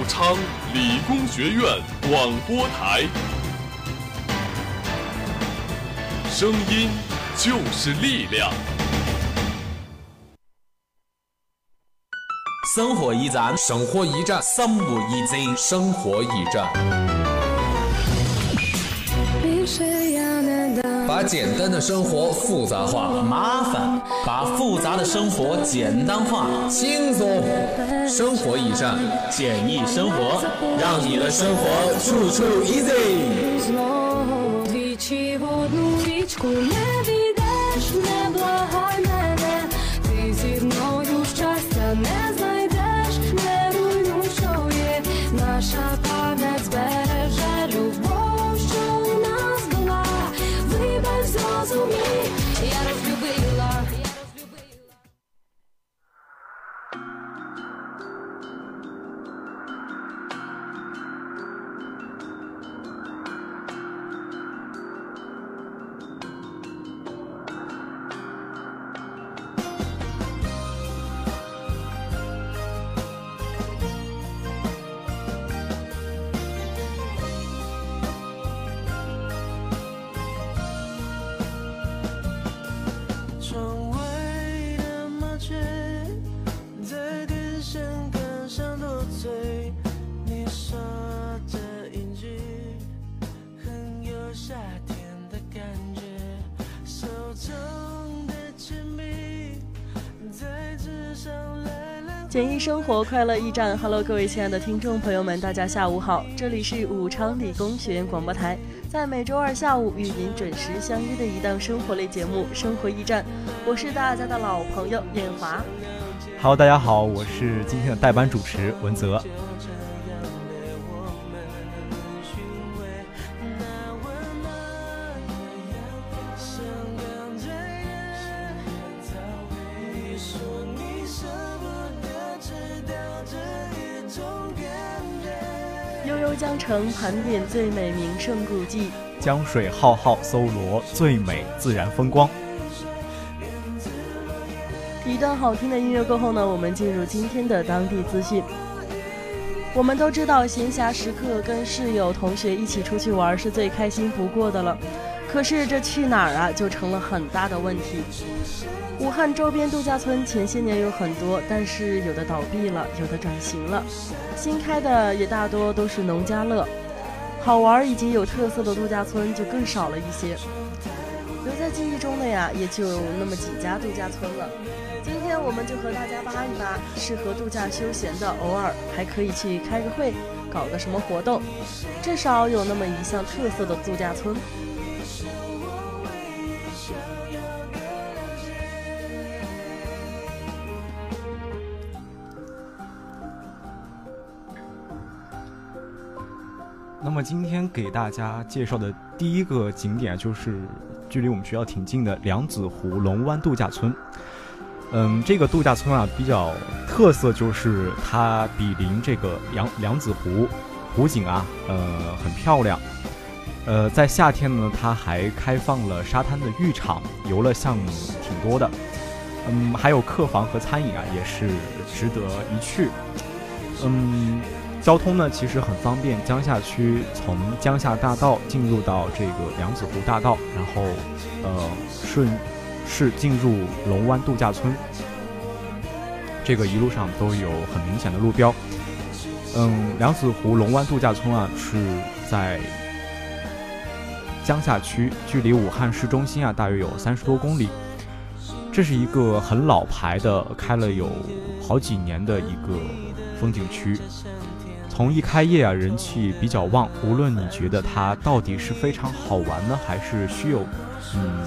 武昌理工学院广播台，声音就是力量。生活驿站，生活驿站，生活驿站，生活驿站。简单的生活复杂化，麻烦把复杂的生活简单化，轻松生活驿站，简易生活，让你的生活处处 easy。calls away. 简易生活快乐驿站，Hello，各位亲爱的听众朋友们，大家下午好，这里是武昌理工学院广播台，在每周二下午与您准时相约的一档生活类节目《生活驿站》，我是大家的老朋友艳华。Hello，大家好，我是今天的代班主持文泽。盘点最美名胜古迹，江水浩浩搜罗最美自然风光。一段好听的音乐过后呢，我们进入今天的当地资讯。我们都知道，闲暇时刻跟室友、同学一起出去玩是最开心不过的了。可是这去哪儿啊，就成了很大的问题。武汉周边度假村前些年有很多，但是有的倒闭了，有的转型了，新开的也大多都是农家乐，好玩以及有特色的度假村就更少了一些。留在记忆中的呀，也就那么几家度假村了。今天我们就和大家扒一扒适合度假休闲的，偶尔还可以去开个会，搞个什么活动，至少有那么一项特色的度假村。么今天给大家介绍的第一个景点就是距离我们学校挺近的梁子湖龙湾度假村。嗯，这个度假村啊比较特色就是它比邻这个梁梁子湖，湖景啊呃很漂亮。呃，在夏天呢，它还开放了沙滩的浴场，游乐项目挺多的。嗯，还有客房和餐饮啊也是值得一去。嗯。交通呢其实很方便，江夏区从江夏大道进入到这个梁子湖大道，然后呃顺势进入龙湾度假村。这个一路上都有很明显的路标。嗯，梁子湖龙湾度假村啊是在江夏区，距离武汉市中心啊大约有三十多公里。这是一个很老牌的，开了有好几年的一个风景区。从一开业啊，人气比较旺。无论你觉得它到底是非常好玩呢，还是虚有嗯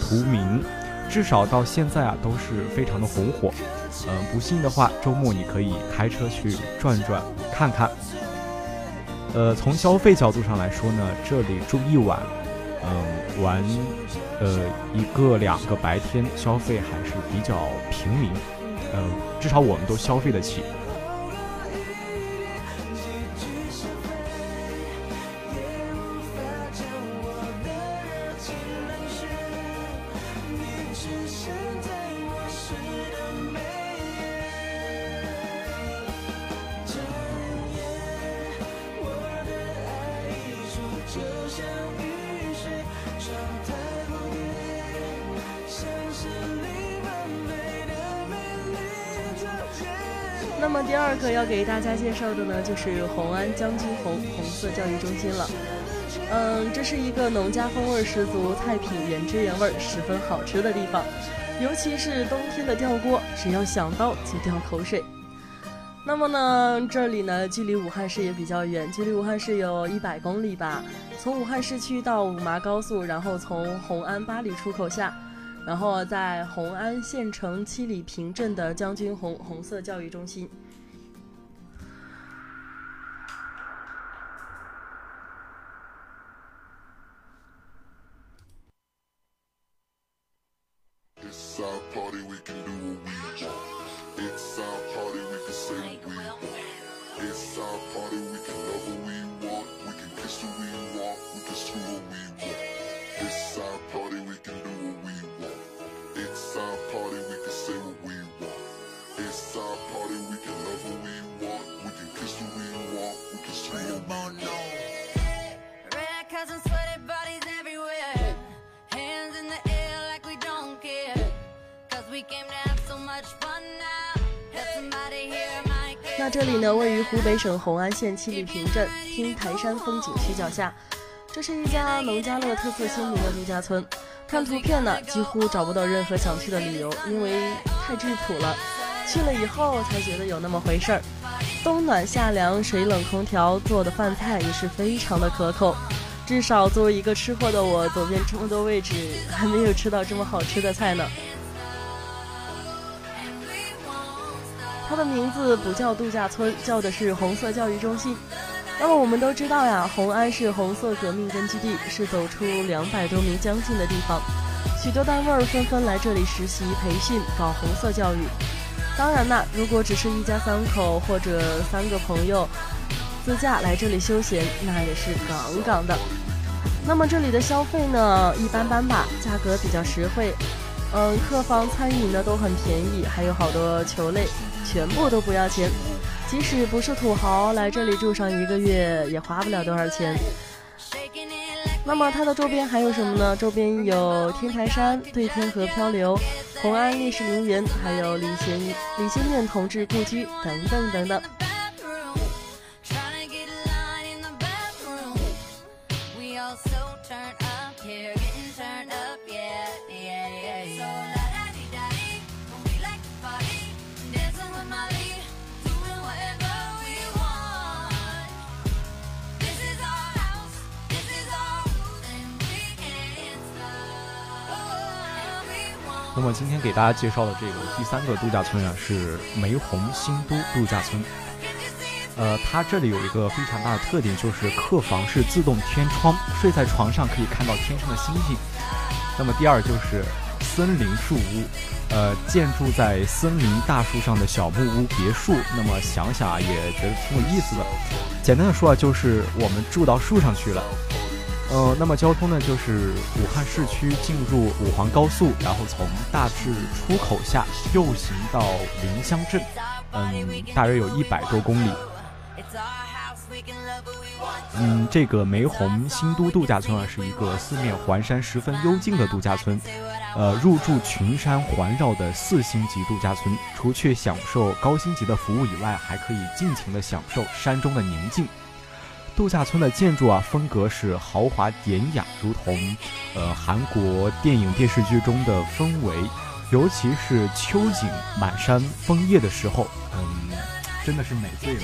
图名，至少到现在啊都是非常的红火。嗯，不信的话，周末你可以开车去转转看看。呃，从消费角度上来说呢，这里住一晚，嗯，玩呃一个两个白天，消费还是比较平民。嗯，至少我们都消费得起。那么第二个要给大家介绍的呢，就是红安将军红红色教育中心了。嗯，这是一个农家风味十足、菜品原汁原味、十分好吃的地方。尤其是冬天的吊锅，只要想到就掉口水。那么呢，这里呢距离武汉市也比较远，距离武汉市有一百公里吧。从武汉市区到五麻高速，然后从红安八里出口下，然后在红安县城七里坪镇的将军红红色教育中心。呢，位于湖北省红安县七里坪镇天台山风景区脚下，这是一家农家乐特色鲜明的度假村。看图片呢，几乎找不到任何想去的理由，因为太质朴了。去了以后才觉得有那么回事儿。冬暖夏凉，水冷空调做的饭菜也是非常的可口。至少作为一个吃货的我，走遍这么多位置，还没有吃到这么好吃的菜呢。它的名字不叫度假村，叫的是红色教育中心。那么我们都知道呀，红安是红色革命根据地，是走出两百多名将军的地方，许多单位纷纷来这里实习培训，搞红色教育。当然啦，如果只是一家三口或者三个朋友自驾来这里休闲，那也是杠杠的。那么这里的消费呢，一般般吧，价格比较实惠。嗯，客房、餐饮呢都很便宜，还有好多球类。全部都不要钱，即使不是土豪来这里住上一个月也花不了多少钱。那么它的周边还有什么呢？周边有天台山、对天河漂流、红安烈士陵园，还有李先李先念同志故居等等等等。那么今天给大家介绍的这个第三个度假村啊，是梅红新都度假村。呃，它这里有一个非常大的特点，就是客房是自动天窗，睡在床上可以看到天上的星星。那么第二就是森林树屋，呃，建筑在森林大树上的小木屋别墅。那么想想啊，也觉得挺有意思的。简单的说啊，就是我们住到树上去了。呃，那么交通呢，就是武汉市区进入武黄高速，然后从大治出口下右行到临湘镇，嗯，大约有一百多公里。嗯，这个梅红新都度假村啊，是一个四面环山、十分幽静的度假村，呃，入住群山环绕的四星级度假村。除去享受高星级的服务以外，还可以尽情的享受山中的宁静。度假村的建筑啊，风格是豪华典雅，如同呃韩国电影电视剧中的氛围，尤其是秋景满山枫叶的时候，嗯，真的是美醉了。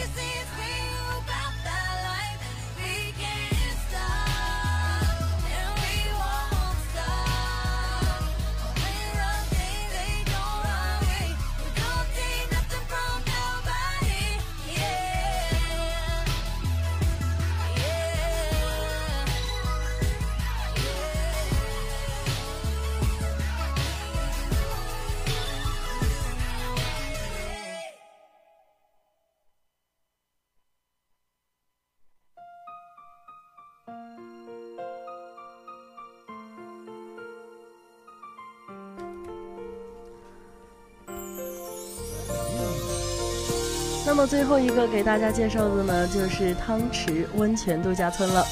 那么最后一个给大家介绍的呢，就是汤池温泉度假村了。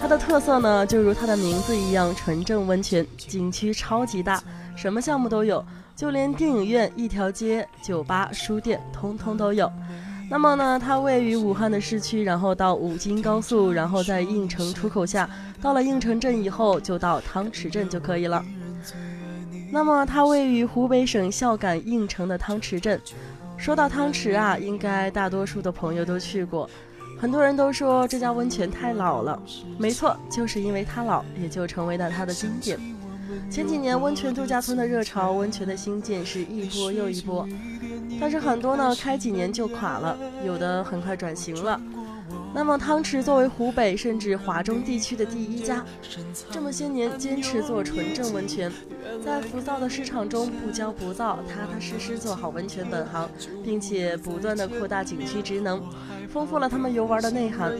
它的特色呢，就如它的名字一样，纯正温泉景区超级大，什么项目都有，就连电影院、一条街、酒吧、书店，通通都有。那么呢，它位于武汉的市区，然后到武京高速，然后在应城出口下，到了应城镇以后，就到汤池镇就可以了。那么它位于湖北省孝感应城的汤池镇。说到汤池啊，应该大多数的朋友都去过。很多人都说这家温泉太老了，没错，就是因为它老，也就成为了它的经典。前几年温泉度假村的热潮，温泉的新建是一波又一波，但是很多呢开几年就垮了，有的很快转型了。那么汤池作为湖北甚至华中地区的第一家，这么些年坚持做纯正温泉，在浮躁的市场中不骄不躁，踏踏实实做好温泉本行，并且不断的扩大景区职能。丰富了他们游玩的内涵。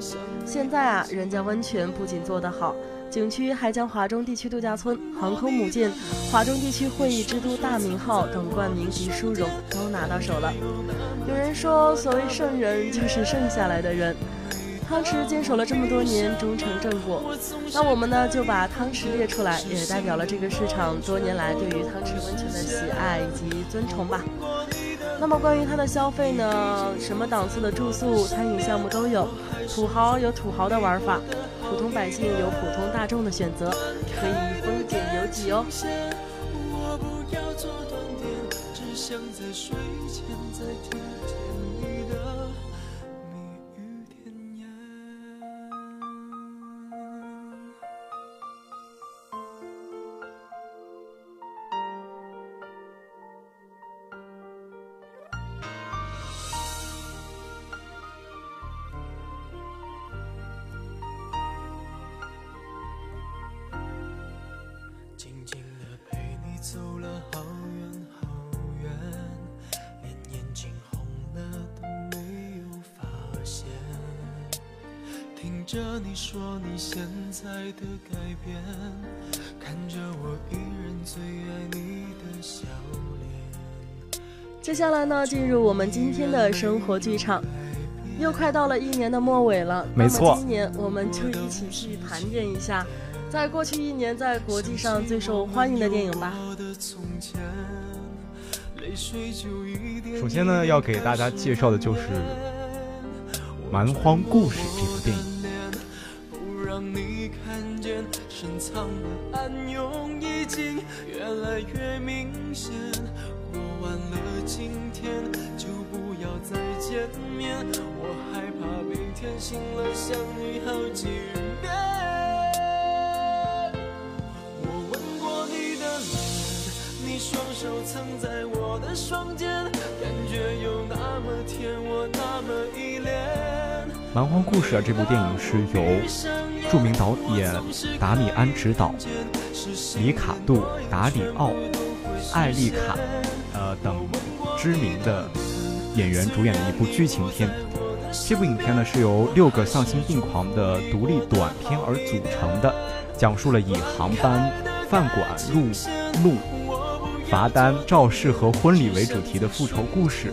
现在啊，人家温泉不仅做得好，景区还将华中地区度假村、航空母舰、华中地区会议之都大名号等冠名及殊荣都拿到手了。有人说，所谓圣人就是剩下来的人。汤池坚守了这么多年，忠诚正果。那我们呢，就把汤池列出来，也代表了这个市场多年来对于汤池温泉的喜爱以及尊崇吧。那么关于它的消费呢？什么档次的住宿、餐饮项目都有，土豪有土豪的玩法，普通百姓有普通大众的选择，可以丰俭由己哦。着在的改变，看着我依然最爱你的笑脸。接下来呢，进入我们今天的生活剧场，又快到了一年的末尾了。没错，今年我们就一起去盘点一下，在过去一年在国际上最受欢迎的电影吧。首先呢，要给大家介绍的就是《蛮荒故事》这部电影。你看见深藏的暗涌已经越来越明显，过完了今天就不要再见面，我害怕每天醒了想你好几遍。我吻过你的脸，你双手曾在我的双肩，感觉有那么甜，我那么依恋。《蛮荒故事》啊，这部电影是由。著名导演达米安执导，里卡杜、达里奥、艾丽卡，呃等知名的演员主演的一部剧情片。这部影片呢是由六个丧心病狂的独立短片而组成的，讲述了以航班、饭馆、入路、罚单、肇事和婚礼为主题的复仇故事。《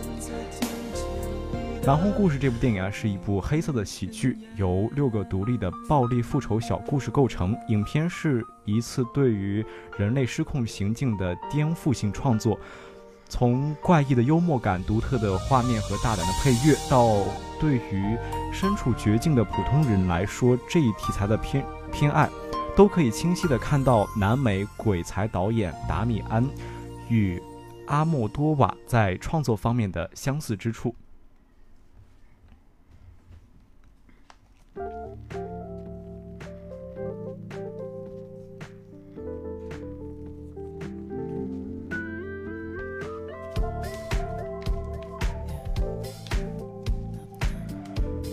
南红故事》这部电影啊，是一部黑色的喜剧，由六个独立的暴力复仇小故事构成。影片是一次对于人类失控行径的颠覆性创作，从怪异的幽默感、独特的画面和大胆的配乐，到对于身处绝境的普通人来说这一题材的偏偏爱，都可以清晰的看到南美鬼才导演达米安与阿莫多瓦在创作方面的相似之处。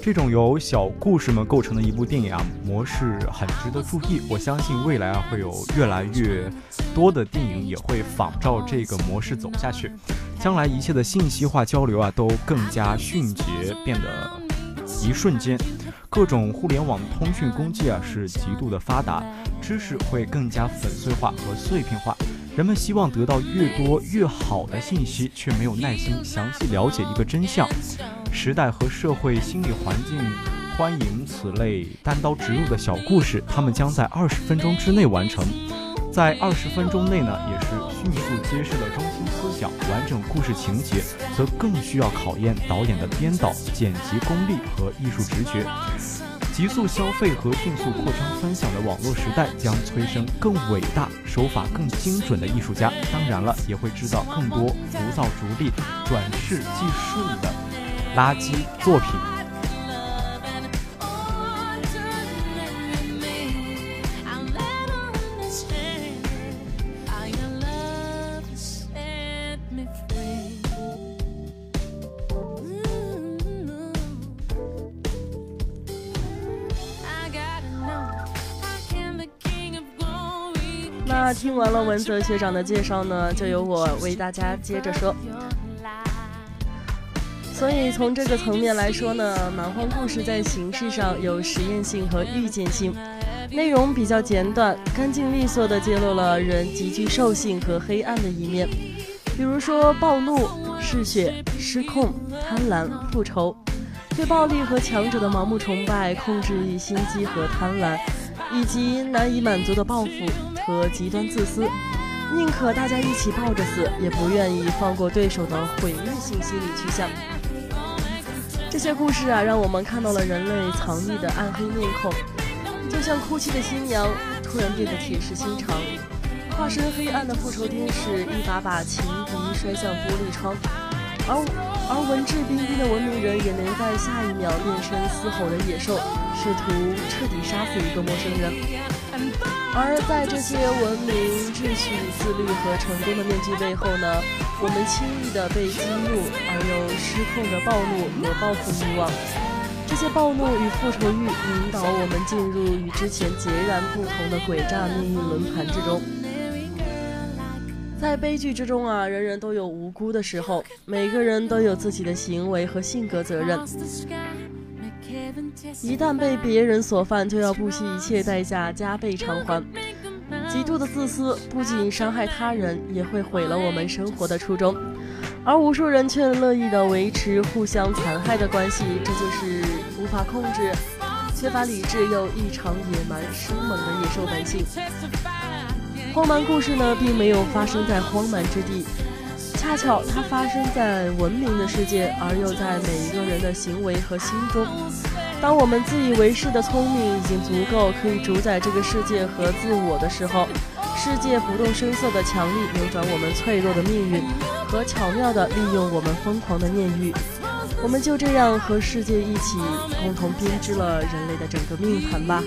这种由小故事们构成的一部电影啊，模式很值得注意。我相信未来啊，会有越来越多的电影也会仿照这个模式走下去。将来一切的信息化交流啊，都更加迅捷，变得一瞬间。各种互联网通讯工具啊，是极度的发达，知识会更加粉碎化和碎片化。人们希望得到越多越好的信息，却没有耐心详细了解一个真相。时代和社会心理环境欢迎此类单刀直入的小故事，他们将在二十分钟之内完成。在二十分钟内呢，也是迅速揭示了中心思想，完整故事情节，则更需要考验导演的编导、剪辑功力和艺术直觉。急速消费和迅速扩张分享的网络时代，将催生更伟大、手法更精准的艺术家。当然了，也会制造更多浮躁逐利、转世即顺的垃圾作品。那听完了文泽学长的介绍呢，就由我为大家接着说。所以从这个层面来说呢，蛮荒故事在形式上有实验性和预见性，内容比较简短，干净利索地揭露了人极具兽性和黑暗的一面，比如说暴怒、嗜血、失控、贪婪、复仇，对暴力和强者的盲目崇拜、控制欲、心机和贪婪，以及难以满足的报复。和极端自私，宁可大家一起抱着死，也不愿意放过对手的毁灭性心理趋向。这些故事啊，让我们看到了人类藏匿的暗黑面孔，就像哭泣的新娘突然变得铁石心肠，化身黑暗的复仇天使，一把把情敌摔向玻璃窗，而而文质彬彬的文明人，也能在下一秒变身嘶吼的野兽，试图彻底杀死一个陌生人。而在这些文明、秩序、自律和成功的面具背后呢，我们轻易地被激怒而又失控的暴怒和报复欲望。这些暴怒与复仇欲引导我们进入与之前截然不同的诡诈命运轮盘之中。在悲剧之中啊，人人都有无辜的时候，每个人都有自己的行为和性格责任。一旦被别人所犯，就要不惜一切代价加倍偿还。极度的自私不仅伤害他人，也会毁了我们生活的初衷。而无数人却乐意的维持互相残害的关系，这就是无法控制、缺乏理智又异常野蛮生猛的野兽本性。荒蛮故事呢，并没有发生在荒蛮之地。恰巧它发生在文明的世界，而又在每一个人的行为和心中。当我们自以为是的聪明已经足够可以主宰这个世界和自我的时候，世界不动声色的强力扭转我们脆弱的命运，和巧妙的利用我们疯狂的念欲，我们就这样和世界一起共同编织了人类的整个命盘吧。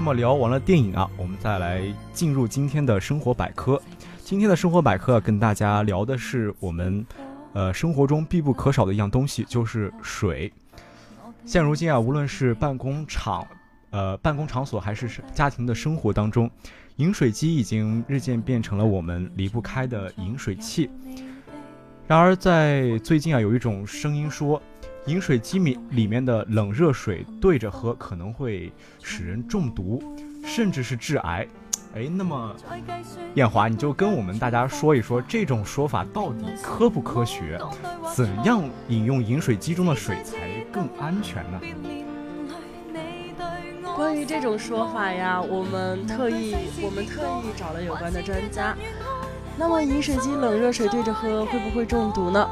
那么聊完了电影啊，我们再来进入今天的生活百科。今天的生活百科跟大家聊的是我们，呃，生活中必不可少的一样东西，就是水。现如今啊，无论是办公场、呃办公场所，还是家庭的生活当中，饮水机已经日渐变成了我们离不开的饮水器。然而，在最近啊，有一种声音说。饮水机里里面的冷热水对着喝可能会使人中毒，甚至是致癌。哎，那么艳华，你就跟我们大家说一说这种说法到底科不科学？怎样饮用饮水机中的水才更安全呢？关于这种说法呀，我们特意我们特意找了有关的专家。那么饮水机冷热水对着喝会不会中毒呢？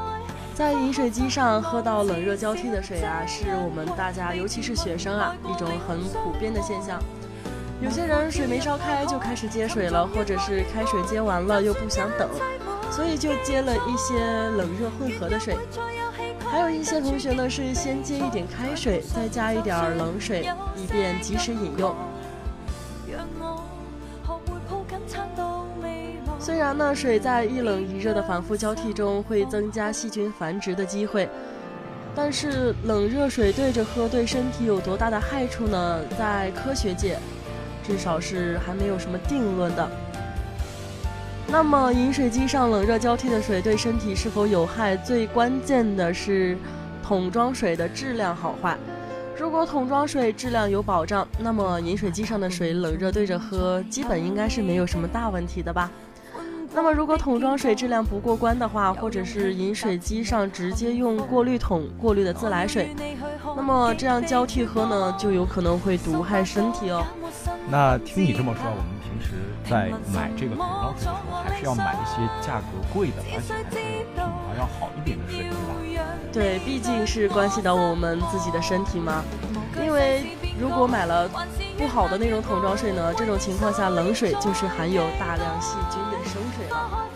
在饮水机上喝到冷热交替的水啊，是我们大家，尤其是学生啊，一种很普遍的现象。有些人水没烧开就开始接水了，或者是开水接完了又不想等，所以就接了一些冷热混合的水。还有一些同学呢是先接一点开水，再加一点冷水，以便及时饮用。虽然呢，水在一冷一热的反复交替中会增加细菌繁殖的机会，但是冷热水对着喝对身体有多大的害处呢？在科学界，至少是还没有什么定论的。那么饮水机上冷热交替的水对身体是否有害？最关键的是桶装水的质量好坏。如果桶装水质量有保障，那么饮水机上的水冷热对着喝，基本应该是没有什么大问题的吧。那么，如果桶装水质量不过关的话，或者是饮水机上直接用过滤桶过滤的自来水，那么这样交替喝呢，就有可能会毒害身体哦。那听你这么说，我们在买这个桶装水的时候，还是要买一些价格贵的，而且还是品牌要好一点的水，对吧？对，毕竟是关系到我们自己的身体嘛。因为如果买了不好的那种桶装水呢，这种情况下冷水就是含有大量细菌的生水了。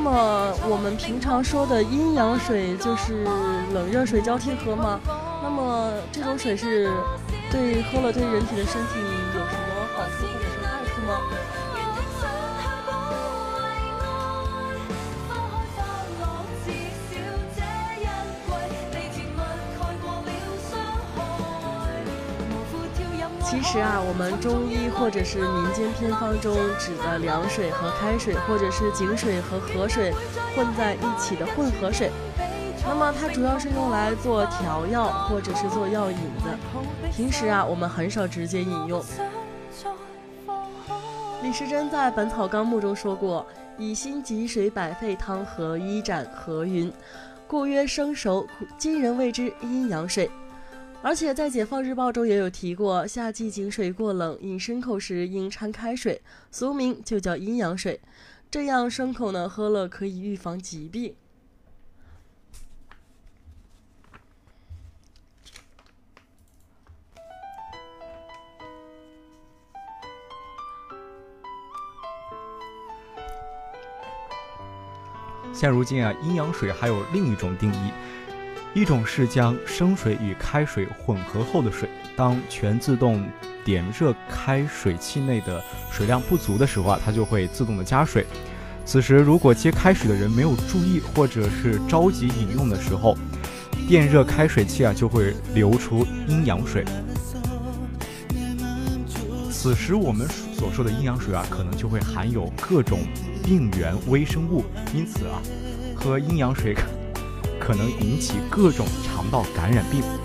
那么我们平常说的阴阳水就是冷热水交替喝吗？那么这种水是对喝了对人体的身体实啊，我们中医或者是民间偏方中指的凉水和开水，或者是井水和河水混在一起的混合水。那么它主要是用来做调药或者是做药引子，平时啊我们很少直接饮用。李时珍在《本草纲目》中说过：“以心吉水百沸汤和一盏和云，故曰生熟。今人谓之阴阳水。”而且在《解放日报》中也有提过，夏季井水过冷，饮牲口时应掺开水，俗名就叫阴阳水。这样牲口呢喝了可以预防疾病。现如今啊，阴阳水还有另一种定义，一种是将生水与开水混合后的水，当全自动点热开水器内的水量不足的时候啊，它就会自动的加水。此时如果接开水的人没有注意，或者是着急饮用的时候，电热开水器啊就会流出阴阳水。此时我们所说的阴阳水啊，可能就会含有各种。病原微生物，因此啊，喝阴阳水可能引起各种肠道感染病。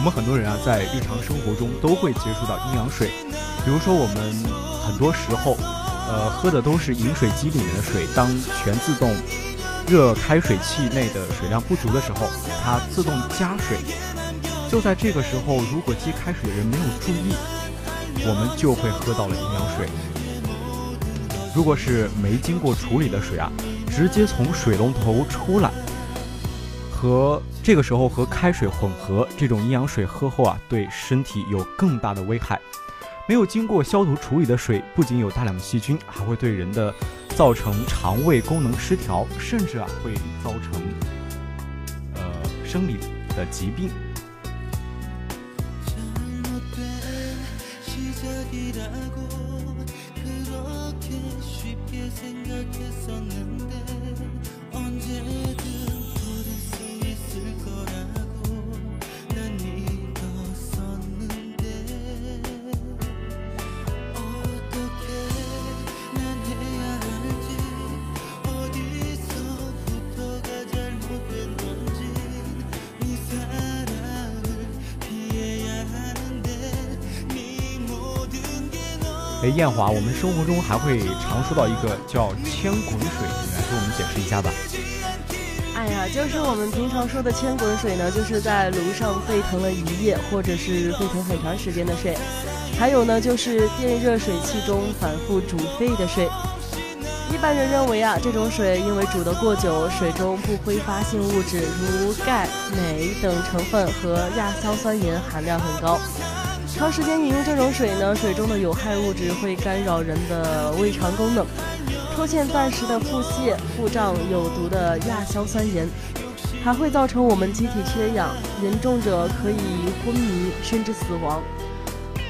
我们很多人啊，在日常生活中都会接触到阴阳水，比如说我们很多时候，呃，喝的都是饮水机里面的水。当全自动热开水器内的水量不足的时候，它自动加水。就在这个时候，如果接开水的人没有注意，我们就会喝到了阴阳水。如果是没经过处理的水啊，直接从水龙头出来。和这个时候和开水混合，这种阴阳水喝后啊，对身体有更大的危害。没有经过消毒处理的水，不仅有大量的细菌，还会对人的造成肠胃功能失调，甚至啊会造成生理的疾病。艳华，我们生活中还会常说到一个叫千滚水，你来给我们解释一下吧。哎呀，就是我们平常说的千滚水呢，就是在炉上沸腾了一夜，或者是沸腾很长时间的水。还有呢，就是电热水器中反复煮沸的水。一般人认为啊，这种水因为煮得过久，水中不挥发性物质如钙、镁等成分和亚硝酸盐含量很高。长时间饮用这种水呢，水中的有害物质会干扰人的胃肠功能，出现暂时的腹泻、腹胀，有毒的亚硝酸盐还会造成我们机体缺氧，严重者可以昏迷甚至死亡。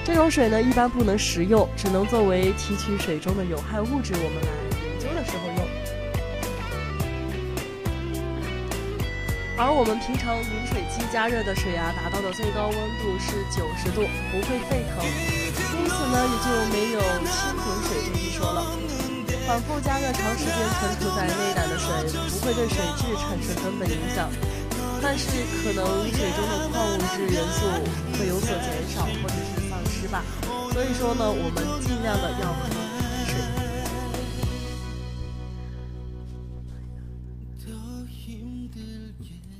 这种水呢，一般不能食用，只能作为提取水中的有害物质，我们来。而我们平常饮水机加热的水啊，达到的最高温度是九十度，不会沸腾，因此呢，也就没有千滚水这一说了。反复加热长时间存储在内胆的水，不会对水质产生根本影响，但是可能水中的矿物质元素会有所减少或者是丧失吧。所以说呢，我们尽量的要喝。远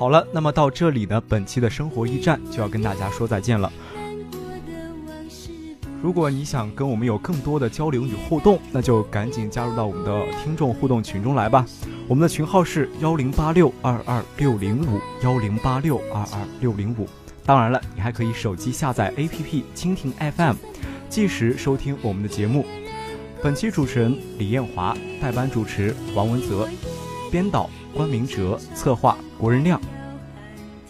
好了，那么到这里呢，本期的生活驿站就要跟大家说再见了。如果你想跟我们有更多的交流与互动，那就赶紧加入到我们的听众互动群中来吧。我们的群号是幺零八六二二六零五幺零八六二二六零五。当然了，你还可以手机下载 APP 蜻蜓 FM，计时收听我们的节目。本期主持人李艳华，代班主持王文泽，编导关明哲，策划国人亮。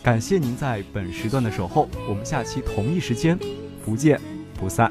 感谢您在本时段的守候，我们下期同一时间不见不散。